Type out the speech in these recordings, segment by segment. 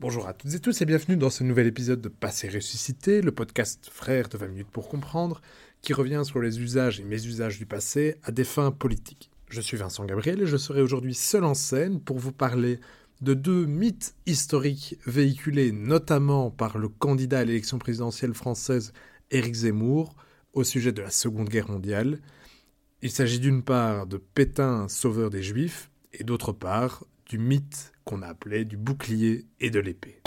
Bonjour à toutes et tous et bienvenue dans ce nouvel épisode de Passé ressuscité, le podcast frère de 20 minutes pour comprendre, qui revient sur les usages et mésusages du passé à des fins politiques. Je suis Vincent Gabriel et je serai aujourd'hui seul en scène pour vous parler de deux mythes historiques véhiculés notamment par le candidat à l'élection présidentielle française Éric Zemmour au sujet de la Seconde Guerre mondiale. Il s'agit d'une part de Pétain, sauveur des Juifs, et d'autre part du mythe qu'on a appelé du bouclier et de l'épée.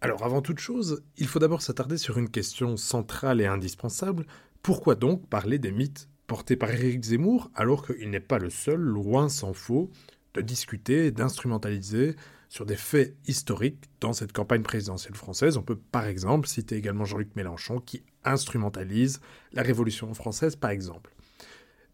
Alors avant toute chose, il faut d'abord s'attarder sur une question centrale et indispensable. Pourquoi donc parler des mythes portés par Éric Zemmour alors qu'il n'est pas le seul, loin s'en faut, de discuter, d'instrumentaliser sur des faits historiques dans cette campagne présidentielle française. On peut par exemple citer également Jean-Luc Mélenchon qui instrumentalise la Révolution française par exemple.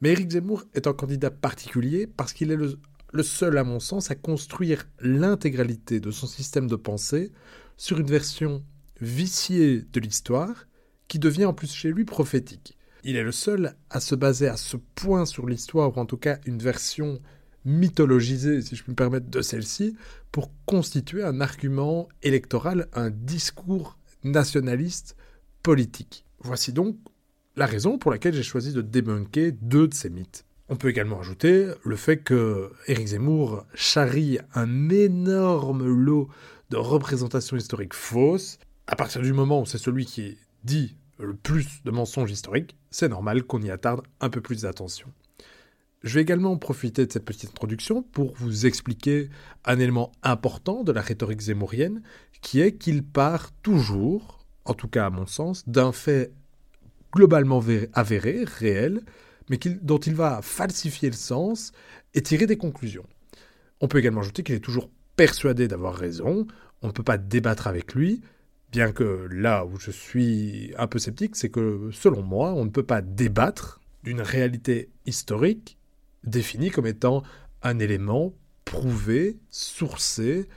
Mais Éric Zemmour est un candidat particulier parce qu'il est le, le, seul, à mon sens, à construire l'intégralité de son système de pensée sur une version viciée de l'histoire qui devient en plus chez lui prophétique. Il est le seul à se baser à ce point sur l'histoire, ou en tout cas une version mythologisée, si je puis me permettre, de celle-ci, pour constituer un argument électoral, un discours nationaliste politique. Voici donc la raison pour laquelle j'ai choisi de débunker deux de ces mythes. On peut également ajouter le fait que Éric Zemmour charrie un énorme lot de représentations historiques fausses. À partir du moment où c'est celui qui dit le plus de mensonges historiques, c'est normal qu'on y attarde un peu plus d'attention. Je vais également profiter de cette petite introduction pour vous expliquer un élément important de la rhétorique zémourienne, qui est qu'il part toujours, en tout cas à mon sens, d'un fait globalement avéré, réel, mais dont il va falsifier le sens et tirer des conclusions. On peut également ajouter qu'il est toujours persuadé d'avoir raison, on ne peut pas débattre avec lui, bien que là où je suis un peu sceptique, c'est que selon moi, on ne peut pas débattre d'une réalité historique définie comme étant un élément prouvé, sourcé,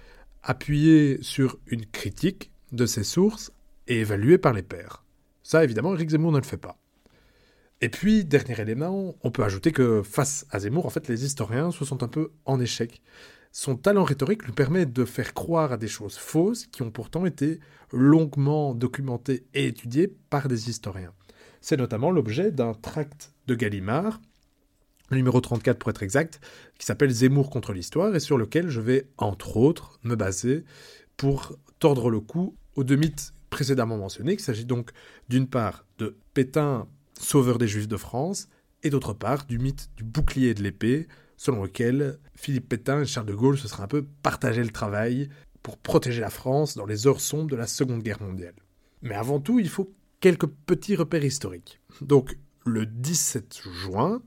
appuyé sur une critique de ses sources et évalué par les pairs. Ça, évidemment, Eric Zemmour ne le fait pas. Et puis, dernier élément, on peut ajouter que face à Zemmour, en fait, les historiens se sont un peu en échec. Son talent rhétorique lui permet de faire croire à des choses fausses qui ont pourtant été longuement documentées et étudiées par des historiens. C'est notamment l'objet d'un tract de Gallimard, numéro 34 pour être exact, qui s'appelle Zemmour contre l'histoire et sur lequel je vais, entre autres, me baser pour tordre le cou aux deux mythes précédemment mentionnés. Il s'agit donc d'une part de Pétain, sauveur des Juifs de France, et d'autre part du mythe du bouclier et de l'épée, selon lequel Philippe Pétain et Charles de Gaulle se seraient un peu partagé le travail pour protéger la France dans les heures sombres de la Seconde Guerre mondiale. Mais avant tout, il faut quelques petits repères historiques. Donc, le 17 juin,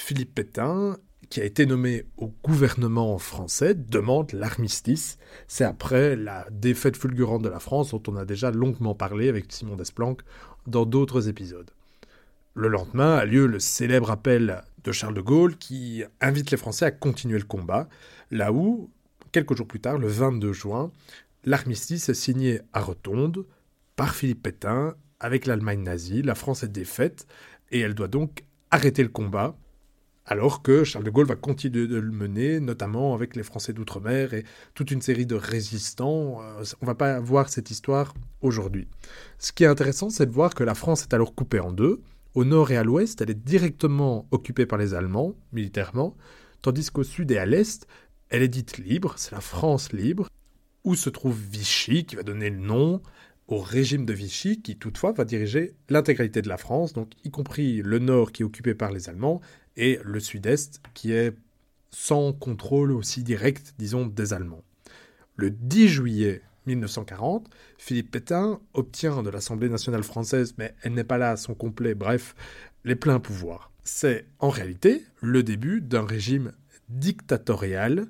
Philippe Pétain, qui a été nommé au gouvernement français, demande l'armistice. C'est après la défaite fulgurante de la France dont on a déjà longuement parlé avec Simon Desplanques dans d'autres épisodes. Le lendemain a lieu le célèbre appel de Charles de Gaulle qui invite les Français à continuer le combat, là où, quelques jours plus tard, le 22 juin, l'armistice est signé à Rotonde par Philippe Pétain avec l'Allemagne nazie. La France est défaite et elle doit donc arrêter le combat, alors que Charles de Gaulle va continuer de le mener, notamment avec les Français d'outre-mer et toute une série de résistants. Euh, on va pas voir cette histoire aujourd'hui. Ce qui est intéressant, c'est de voir que la France est alors coupée en deux. Au nord et à l'ouest, elle est directement occupée par les Allemands, militairement, tandis qu'au sud et à l'est, elle est dite libre, c'est la France libre, où se trouve Vichy, qui va donner le nom au régime de Vichy, qui toutefois va diriger l'intégralité de la France, donc y compris le nord qui est occupé par les Allemands, et le sud-est qui est sans contrôle aussi direct, disons, des Allemands. Le 10 juillet 1940, Philippe Pétain obtient de l'Assemblée nationale française, mais elle n'est pas là à son complet, bref, les pleins pouvoirs. C'est en réalité le début d'un régime dictatorial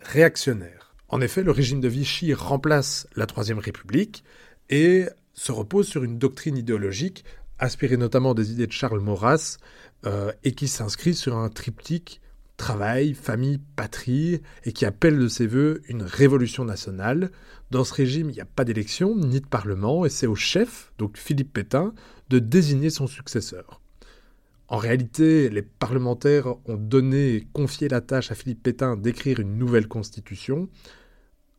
réactionnaire. En effet, le régime de Vichy remplace la Troisième République et se repose sur une doctrine idéologique inspirée notamment des idées de Charles Maurras euh, et qui s'inscrit sur un triptyque travail, famille, patrie, et qui appelle de ses voeux une révolution nationale Dans ce régime, il n'y a pas d'élection ni de parlement, et c'est au chef, donc Philippe Pétain, de désigner son successeur. En réalité, les parlementaires ont donné, confié la tâche à Philippe Pétain d'écrire une nouvelle constitution.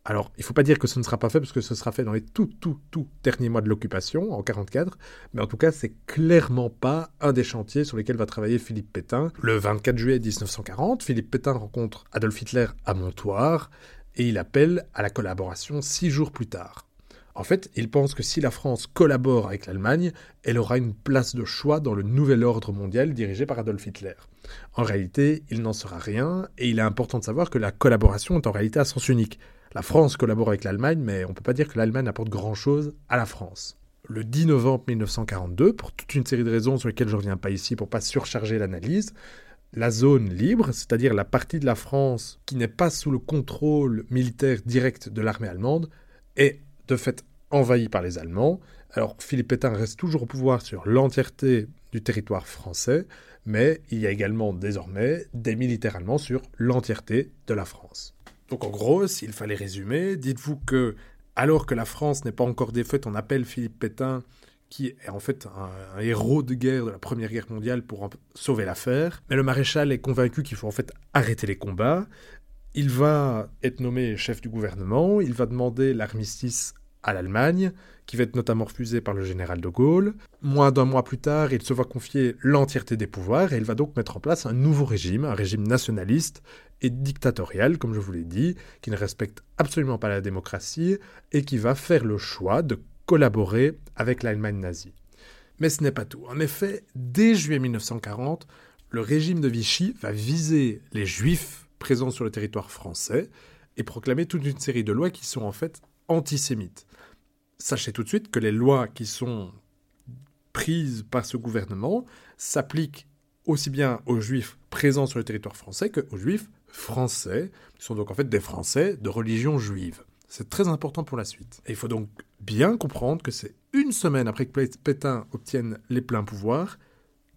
Alors, il ne faut pas dire que ce ne sera pas fait, parce que ce sera fait dans les tout, tout, tout derniers mois de l'occupation, en 44, mais en tout cas, c'est clairement pas un des chantiers sur lesquels va travailler Philippe Pétain. Le 24 juillet 1940, Philippe Pétain rencontre Adolf Hitler à Montoire, et il appelle à la collaboration six jours plus tard. En fait, il pense que si la France collabore avec l'Allemagne, elle aura une place de choix dans le nouvel ordre mondial dirigé par Adolf Hitler. En réalité, il n'en sera rien, et il est important de savoir que la collaboration est en réalité à sens unique. La France collabore avec l'Allemagne, mais on ne peut pas dire que l'Allemagne apporte grand-chose à la France. Le 10 novembre 1942, pour toute une série de raisons sur lesquelles je ne reviens pas ici pour pas surcharger l'analyse, la zone libre, c'est-à-dire la partie de la France qui n'est pas sous le contrôle militaire direct de l'armée allemande, est de fait envahi par les Allemands. Alors Philippe Pétain reste toujours au pouvoir sur l'entièreté du territoire français, mais il y a également désormais des militaires allemands sur l'entièreté de la France. Donc en gros, s'il fallait résumer, dites-vous que alors que la France n'est pas encore défaite, on appelle Philippe Pétain, qui est en fait un, un, héros de guerre de la Première Guerre mondiale pour sauver l'affaire. Mais le maréchal est convaincu qu'il faut en fait arrêter les combats. Il va être nommé chef du gouvernement, il va demander l'armistice à l'Allemagne, qui va être notamment refusé par le général de Gaulle. Moins d'un mois plus tard, il se voit confier l'entièreté des pouvoirs et il va donc mettre en place un nouveau régime, un régime nationaliste et dictatorial, comme je vous l'ai dit, qui ne respecte absolument pas la démocratie et qui va faire le choix de collaborer avec l'Allemagne nazie. Mais ce n'est pas tout. En effet, dès juillet 1940, le régime de Vichy va viser les juifs présents sur le territoire français et proclamer toute une série de lois qui sont en fait antisémites sachez tout de suite que les lois qui sont prises par ce gouvernement s'appliquent aussi bien aux juifs présents sur le territoire français qu'aux juifs français, qui sont donc en fait des Français de religion juive. C'est très important pour la suite. Et il faut donc bien comprendre que c'est une semaine après que Pétain obtienne les pleins pouvoirs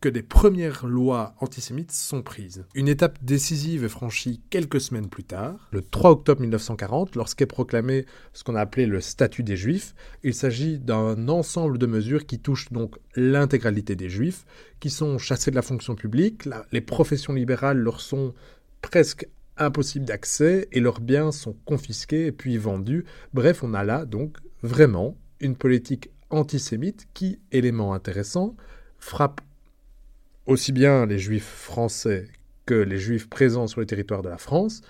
que des premières lois antisémites sont prises. Une étape décisive est franchie quelques semaines plus tard, le 3 octobre 1940, lorsqu'est proclamé ce qu'on a appelé le statut des Juifs. Il s'agit d'un ensemble de mesures qui touchent donc l'intégralité des Juifs, qui sont chassés de la fonction publique, les professions libérales leur sont presque impossibles d'accès et leurs biens sont confisqués et puis vendus. Bref, on a là donc vraiment une politique antisémite qui, élément intéressant, frappe aussi bien les juifs français que les juifs présents sur le territoire de la France,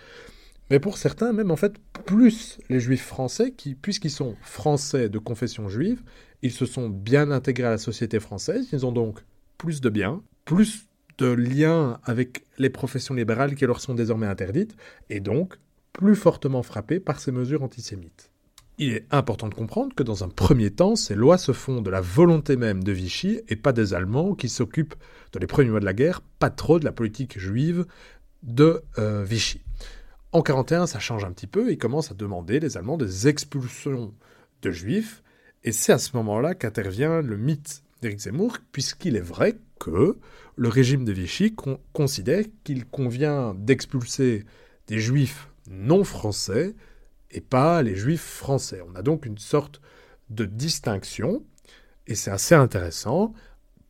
mais pour certains même en fait plus les juifs français qui, puisqu'ils sont français de confession juive, ils se sont bien intégrés à la société française, ils ont donc plus de biens, plus de liens avec les professions libérales qui leur sont désormais interdites, et donc plus fortement frappés par ces mesures antisémites. Il est important de comprendre que dans un premier temps, ces lois se font de la volonté même de Vichy et pas des Allemands qui s'occupent, dans les premiers mois de la guerre, pas trop de la politique juive de euh, Vichy. En 1941, ça change un petit peu et commence à demander, les Allemands, des expulsions de juifs. Et c'est à ce moment-là qu'intervient le mythe d'Éric Zemmour, puisqu'il est vrai que le régime de Vichy considère qu'il convient d'expulser des juifs non français et pas les juifs français. On a donc une sorte de distinction, et c'est assez intéressant,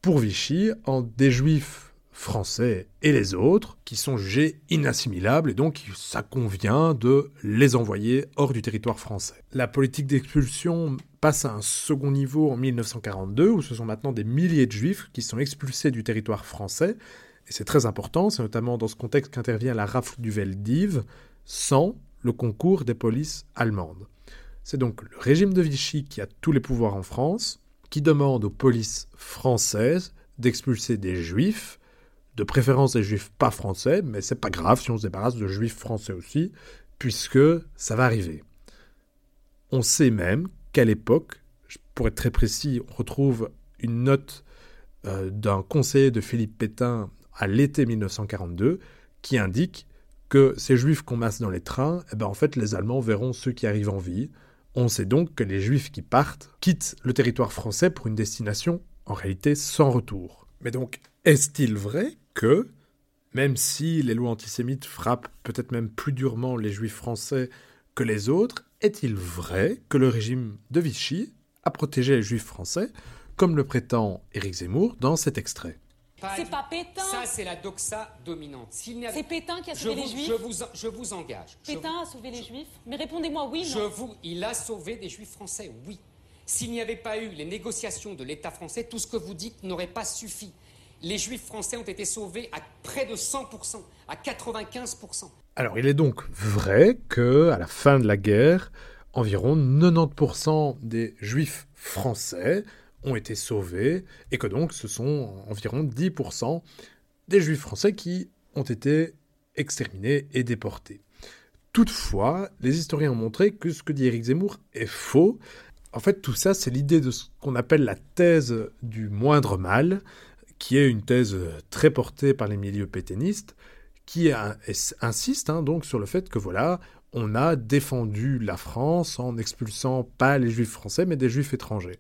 pour Vichy, en des juifs français et les autres, qui sont jugés inassimilables, et donc ça convient de les envoyer hors du territoire français. La politique d'expulsion passe à un second niveau en 1942, où ce sont maintenant des milliers de juifs qui sont expulsés du territoire français, et c'est très important, c'est notamment dans ce contexte qu'intervient la rafle du Veldiv, sans le concours des polices allemandes. C'est donc le régime de Vichy qui a tous les pouvoirs en France, qui demande aux polices françaises d'expulser des juifs, de préférence des juifs pas français, mais c'est pas grave si on se débarrasse de juifs français aussi, puisque ça va arriver. On sait même qu'à l'époque, pour être très précis, on retrouve une note euh, d'un conseiller de Philippe Pétain à l'été 1942 qui indique que ces juifs qu'on masse dans les trains, eh ben en fait les Allemands verront ceux qui arrivent en vie. On sait donc que les juifs qui partent quittent le territoire français pour une destination en réalité sans retour. Mais donc, est-il vrai que, même si les lois antisémites frappent peut-être même plus durement les juifs français que les autres, est-il vrai que le régime de Vichy a protégé les juifs français, comme le prétend Éric Zemmour dans cet extrait? C'est pas Pétain. Ça, c'est la doxa dominante. C'est Pétain qui a sauvé les juifs. Je vous, je vous engage. Pétain a sauvé les juifs. Mais répondez-moi oui. Je vous, il a sauvé des juifs français, oui. S'il n'y avait pas eu les négociations de l'État français, tout ce que vous dites n'aurait pas suffi. Les juifs français ont été sauvés à près de 100%, à 95%. Alors, il est donc vrai que, à la fin de la guerre, environ 90% des juifs français ont été sauvés et que donc ce sont environ 10% des juifs français qui ont été exterminés et déportés. Toutefois, les historiens ont montré que ce que dit Éric Zemmour est faux. En fait, tout ça, c'est l'idée de ce qu'on appelle la thèse du moindre mal, qui est une thèse très portée par les milieux pétainistes, qui insiste hein, donc sur le fait que voilà, on a défendu la France en expulsant pas les juifs français, mais des juifs étrangers.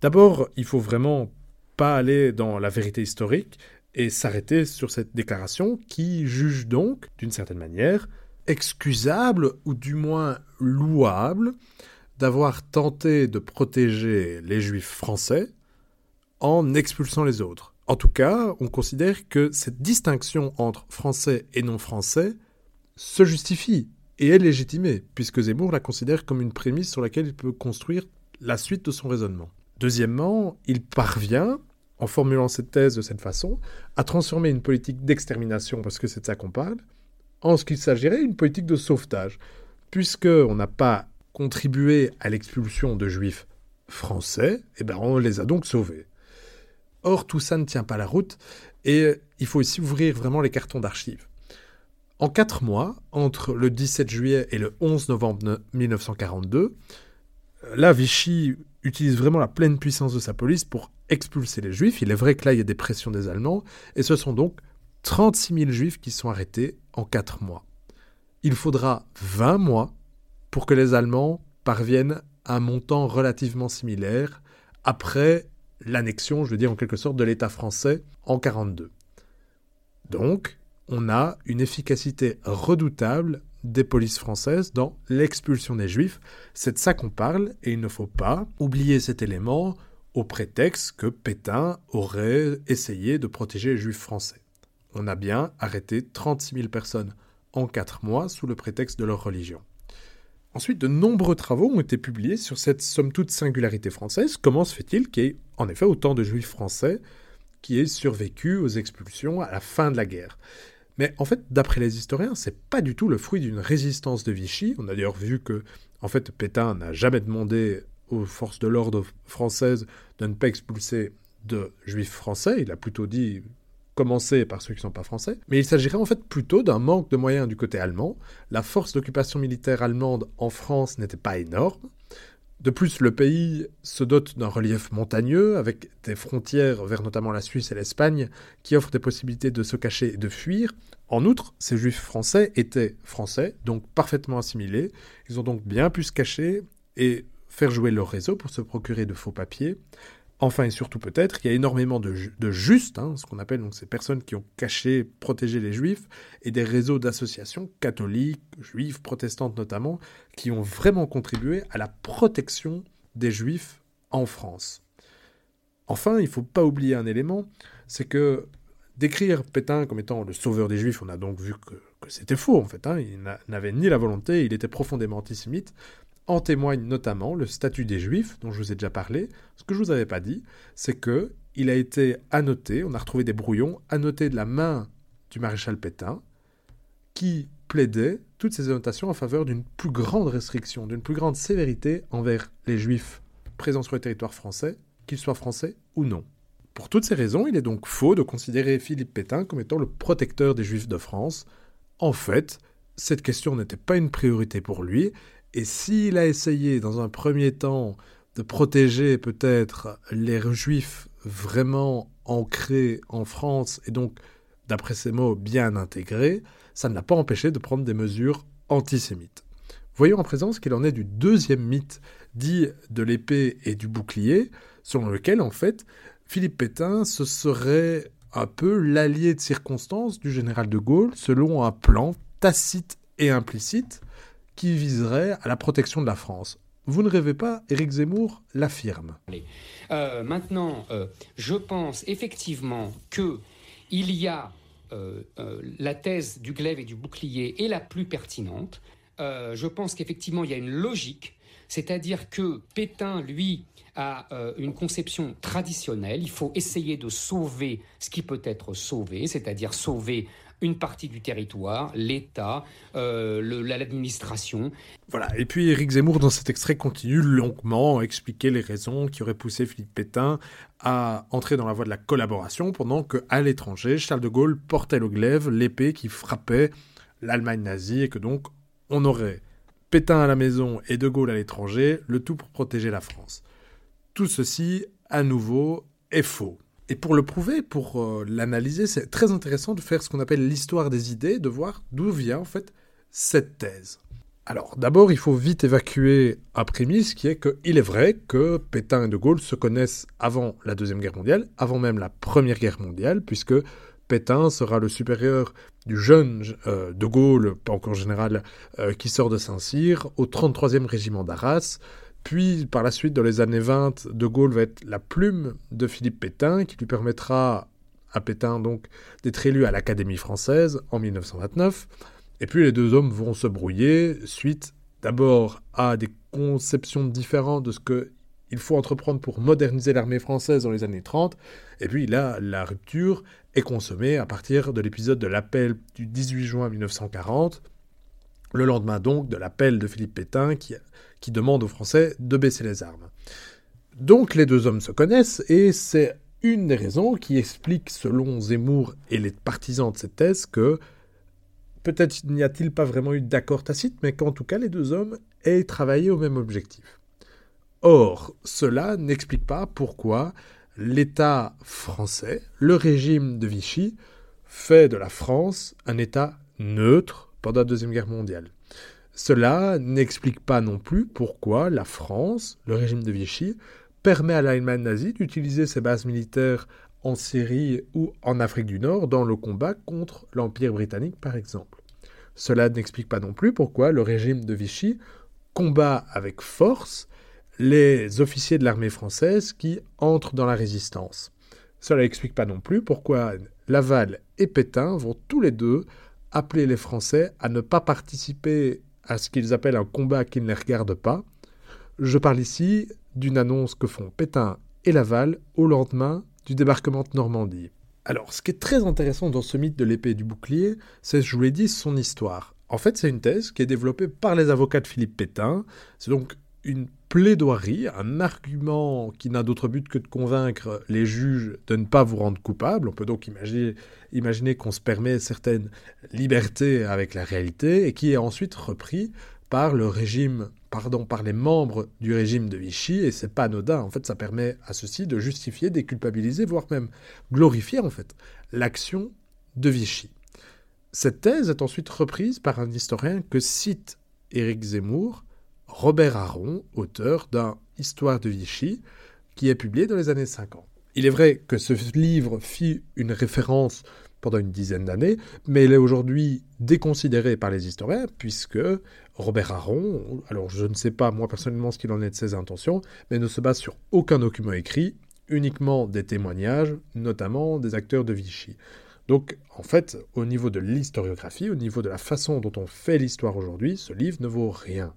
D'abord, il faut vraiment pas aller dans la vérité historique et s'arrêter sur cette déclaration qui juge donc, d'une certaine manière, excusable ou du moins louable d'avoir tenté de protéger les juifs français en expulsant les autres. En tout cas, on considère que cette distinction entre français et non français se justifie et est légitimée, puisque Zemmour la considère comme une prémisse sur laquelle il peut construire la suite de son raisonnement. Deuxièmement, il parvient, en formulant cette thèse de cette façon, à transformer une politique d'extermination, parce que c'est de ça qu'on parle, en ce qu'il s'agirait d'une politique de sauvetage, puisqu'on n'a pas contribué à l'expulsion de juifs français, eh ben on les a donc sauvés. Or, tout ça ne tient pas la route, et il faut aussi ouvrir vraiment les cartons d'archives. En quatre mois, entre le 17 juillet et le 11 novembre 1942, là, Vichy utilise vraiment la pleine puissance de sa police pour expulser les juifs. Il est vrai que là, il y a des pressions des Allemands, et ce sont donc 36 000 juifs qui sont arrêtés en 4 mois. Il faudra 20 mois pour que les Allemands parviennent à un montant relativement similaire après l'annexion, je veux dire en quelque sorte, de l'État français en 42. Donc, on a une efficacité redoutable des polices françaises dans l'expulsion des juifs. C'est de ça qu'on parle et il ne faut pas oublier cet élément au prétexte que Pétain aurait essayé de protéger les juifs français. On a bien arrêté 36 000 personnes en 4 mois sous le prétexte de leur religion. Ensuite, de nombreux travaux ont été publiés sur cette somme toute singularité française. Comment se fait-il qu'il y ait en effet autant de juifs français qui aient survécu aux expulsions à la fin de la guerre? Mais en fait, d'après les historiens, c'est pas du tout le fruit d'une résistance de Vichy. On a d'ailleurs vu que, en fait, Pétain n'a jamais demandé aux forces de l'ordre françaises de ne pas expulser de juifs français. Il a plutôt dit commencer par ceux qui ne sont pas français. Mais il s'agirait en fait plutôt d'un manque de moyens du côté allemand. La force d'occupation militaire allemande en France n'était pas énorme. De plus, le pays se dote d'un relief montagneux, avec des frontières vers notamment la Suisse et l'Espagne, qui offrent des possibilités de se cacher et de fuir. En outre, ces juifs français étaient français, donc parfaitement assimilés. Ils ont donc bien pu se cacher et faire jouer leur réseau pour se procurer de faux papiers. Enfin et surtout peut-être, il y a énormément de, justes, hein, ce qu'on appelle ces personnes qui ont caché, protégé les juifs, et des réseaux d'associations catholiques, juives, protestantes notamment, qui ont vraiment contribué à la protection des juifs en France. Enfin, il ne faut pas oublier un élément, c'est que décrire Pétain comme étant le sauveur des juifs, on a donc vu que, c'était faux en fait, hein. il n'avait ni la volonté, il était profondément antisémite, en témoigne notamment le statut des Juifs, dont je vous ai déjà parlé. Ce que je vous avais pas dit, c'est que il a été annoté, on a retrouvé des brouillons, annotés de la main du maréchal Pétain, qui plaidait toutes ces annotations en faveur d'une plus grande restriction, d'une plus grande sévérité envers les Juifs présents sur le territoire français, qu'ils soient français ou non. Pour toutes ces raisons, il est donc faux de considérer Philippe Pétain comme étant le protecteur des Juifs de France. En fait, cette question n'était pas une priorité pour lui, et s'il a essayé dans un premier temps de protéger peut-être les juifs vraiment ancrés en France et donc, d'après ses mots, bien intégrés, ça ne l'a pas empêché de prendre des mesures antisémites. Voyons en présent ce qu'il en est du deuxième mythe dit de l'épée et du bouclier, selon lequel, en fait, Philippe Pétain ce serait un peu l'allié de circonstance du général de Gaulle, selon un plan tacite et implicite qui viserait à la protection de la France. Vous ne rêvez pas, Éric Zemmour l'affirme. Euh, maintenant, euh, je pense effectivement que il y a euh, la thèse du glaive et du bouclier est la plus pertinente. je pense qu'effectivement il y a une logique, c'est-à-dire que Pétain, lui, a une conception traditionnelle. Il faut essayer de sauver ce qui peut être sauvé, c'est-à-dire sauver une partie du territoire, l'État, euh, l'administration. Voilà, et puis Éric Zemmour, dans cet extrait, continue longuement à expliquer les raisons qui auraient poussé Philippe Pétain à entrer dans la voie de la collaboration, pendant qu'à l'étranger, Charles de Gaulle portait le glaive, l'épée qui frappait l'Allemagne nazie, et que donc on aurait Pétain à la maison et de Gaulle à l'étranger, le tout pour protéger la France. Tout ceci, à nouveau, est faux. Et pour le prouver, pour euh, l'analyser, c'est très intéressant de faire ce qu'on appelle l'histoire des idées, de voir d'où vient en fait cette thèse. Alors d'abord, il faut vite évacuer un prémisse qui est qu'il est vrai que Pétain et De Gaulle se connaissent avant la Deuxième Guerre mondiale, avant même la Première Guerre mondiale, puisque Pétain sera le supérieur du jeune euh, De Gaulle, pas encore général, euh, qui sort de Saint-Cyr, au 33e régiment d'Arras, puis, par la suite, dans les années 20, De Gaulle va être la plume de Philippe Pétain, qui lui permettra à Pétain donc d'être élu à l'Académie française en 1929. Et puis les deux hommes vont se brouiller suite d'abord à des conceptions différentes de ce qu'il faut entreprendre pour moderniser l'armée française dans les années 30. Et puis là, la rupture est consommée à partir de l'épisode de l'appel du 18 juin 1940 le lendemain donc de l'appel de Philippe Pétain qui, qui demande aux Français de baisser les armes. Donc les deux hommes se connaissent et c'est une des raisons qui explique, selon Zemmour et les partisans de cette thèse, que peut-être n'y a-t-il pas vraiment eu d'accord tacite, mais qu'en tout cas les deux hommes aient travaillé au même objectif. Or, cela n'explique pas pourquoi l'État français, le régime de Vichy, fait de la France un État neutre pendant la Deuxième Guerre mondiale. Cela n'explique pas non plus pourquoi la France, le régime de Vichy, permet à l'Allemagne nazie d'utiliser ses bases militaires en Syrie ou en Afrique du Nord dans le combat contre l'Empire britannique par exemple. Cela n'explique pas non plus pourquoi le régime de Vichy combat avec force les officiers de l'armée française qui entrent dans la résistance. Cela n'explique pas non plus pourquoi Laval et Pétain vont tous les deux appeler les Français à ne pas participer à ce qu'ils appellent un combat qui ne les regarde pas. Je parle ici d'une annonce que font Pétain et Laval au lendemain du débarquement de Normandie. Alors, ce qui est très intéressant dans ce mythe de l'épée et du bouclier, c'est, je vous l'ai dit, son histoire. En fait, c'est une thèse qui est développée par les avocats de Philippe Pétain. C'est donc une plaidoirie, un argument qui n'a d'autre but que de convaincre les juges de ne pas vous rendre coupable. On peut donc imaginer, qu'on se permet certaines libertés avec la réalité et qui est ensuite repris par le régime, pardon, par les membres du régime de Vichy, et c'est pas anodin. En fait, ça permet à ceux-ci de justifier, déculpabiliser, voire même glorifier, en fait, l'action de Vichy. Cette thèse est ensuite reprise par un historien que cite Éric Zemmour Robert Aron, auteur d'un Histoire de Vichy, qui est publié dans les années 50. Il est vrai que ce livre fit une référence pendant une dizaine d'années, mais il est aujourd'hui déconsidéré par les historiens, puisque Robert Aron, alors je ne sais pas moi personnellement ce qu'il en est de ses intentions, mais ne se base sur aucun document écrit, uniquement des témoignages, notamment des acteurs de Vichy. Donc, en fait, au niveau de l'historiographie, au niveau de la façon dont on fait l'histoire aujourd'hui, ce livre ne vaut rien.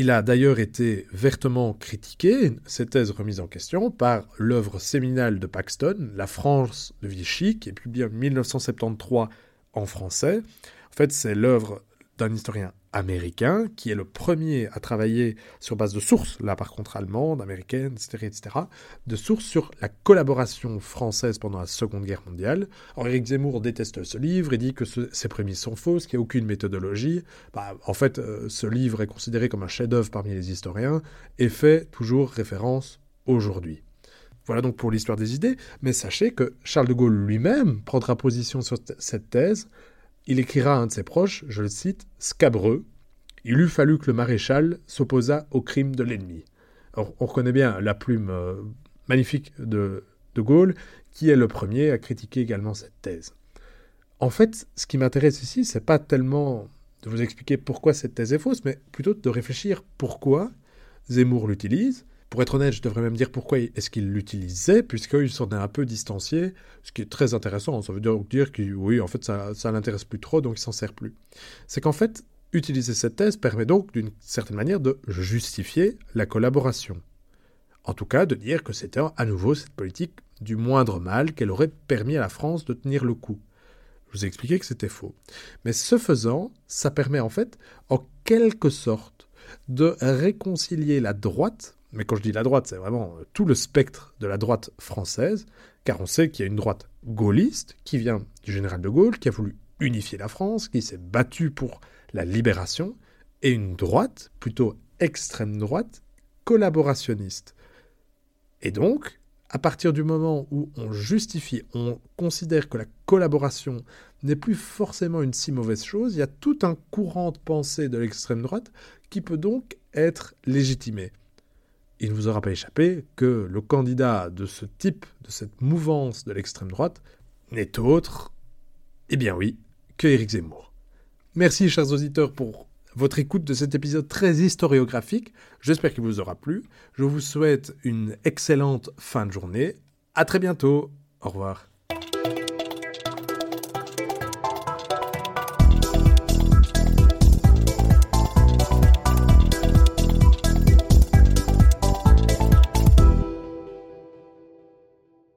Il a d'ailleurs été vertement critiqué, cette thèse remise en question, par l'œuvre séminale de Paxton, La France de Vichy, qui est publiée en 1973 en français. En fait, c'est l'œuvre d'un historien américain, qui est le premier à travailler sur base de sources, là par contre allemandes, américaines, etc., etc., de sources sur la collaboration française pendant la Seconde Guerre mondiale. Alors Eric Zemmour déteste ce livre et dit que ces prémices sont fausses, qu'il n'y a aucune méthodologie. Bah, en fait, euh, ce livre est considéré comme un chef-d'œuvre parmi les historiens et fait toujours référence aujourd'hui. Voilà donc pour l'histoire des idées, mais sachez que Charles de Gaulle lui-même prendra position sur cette thèse il écrira à un de ses proches, je le cite, scabreux, il eût fallu que le maréchal s'opposât au crime de l'ennemi. on reconnaît bien la plume euh, magnifique de De Gaulle, qui est le premier à critiquer également cette thèse. En fait, ce qui m'intéresse ici, c'est pas tellement de vous expliquer pourquoi cette thèse est fausse, mais plutôt de réfléchir pourquoi Zemmour l'utilise. Pour être honnête, je devrais même dire pourquoi est-ce qu'il l'utilisait, puisqu'il s'en est un peu distancié, ce qui est très intéressant. Ça veut dire que oui, en fait, ça, ça l'intéresse plus trop, donc il s'en sert plus. C'est qu'en fait, utiliser cette thèse permet donc d'une certaine manière de justifier la collaboration. En tout cas, de dire que c'était à nouveau cette politique du moindre mal qu'elle aurait permis à la France de tenir le coup. Je vous ai expliqué que c'était faux. Mais ce faisant, ça permet en fait, en quelque sorte, de réconcilier la droite, mais quand je dis la droite, c'est vraiment tout le spectre de la droite française, car on sait qu'il y a une droite gaulliste qui vient du général de Gaulle, qui a voulu unifier la France, qui s'est battu pour la libération, et une droite, plutôt extrême droite, collaborationniste. Et donc, à partir du moment où on justifie, on considère que la collaboration n'est plus forcément une si mauvaise chose, il y a tout un courant de pensée de l'extrême droite qui peut donc être légitimé. Il ne vous aura pas échappé que le candidat de ce type, de cette mouvance de l'extrême droite, n'est autre, eh bien oui, que Éric Zemmour. Merci chers auditeurs pour votre écoute de cet épisode très historiographique. J'espère qu'il vous aura plu. Je vous souhaite une excellente fin de journée. À très bientôt. Au revoir.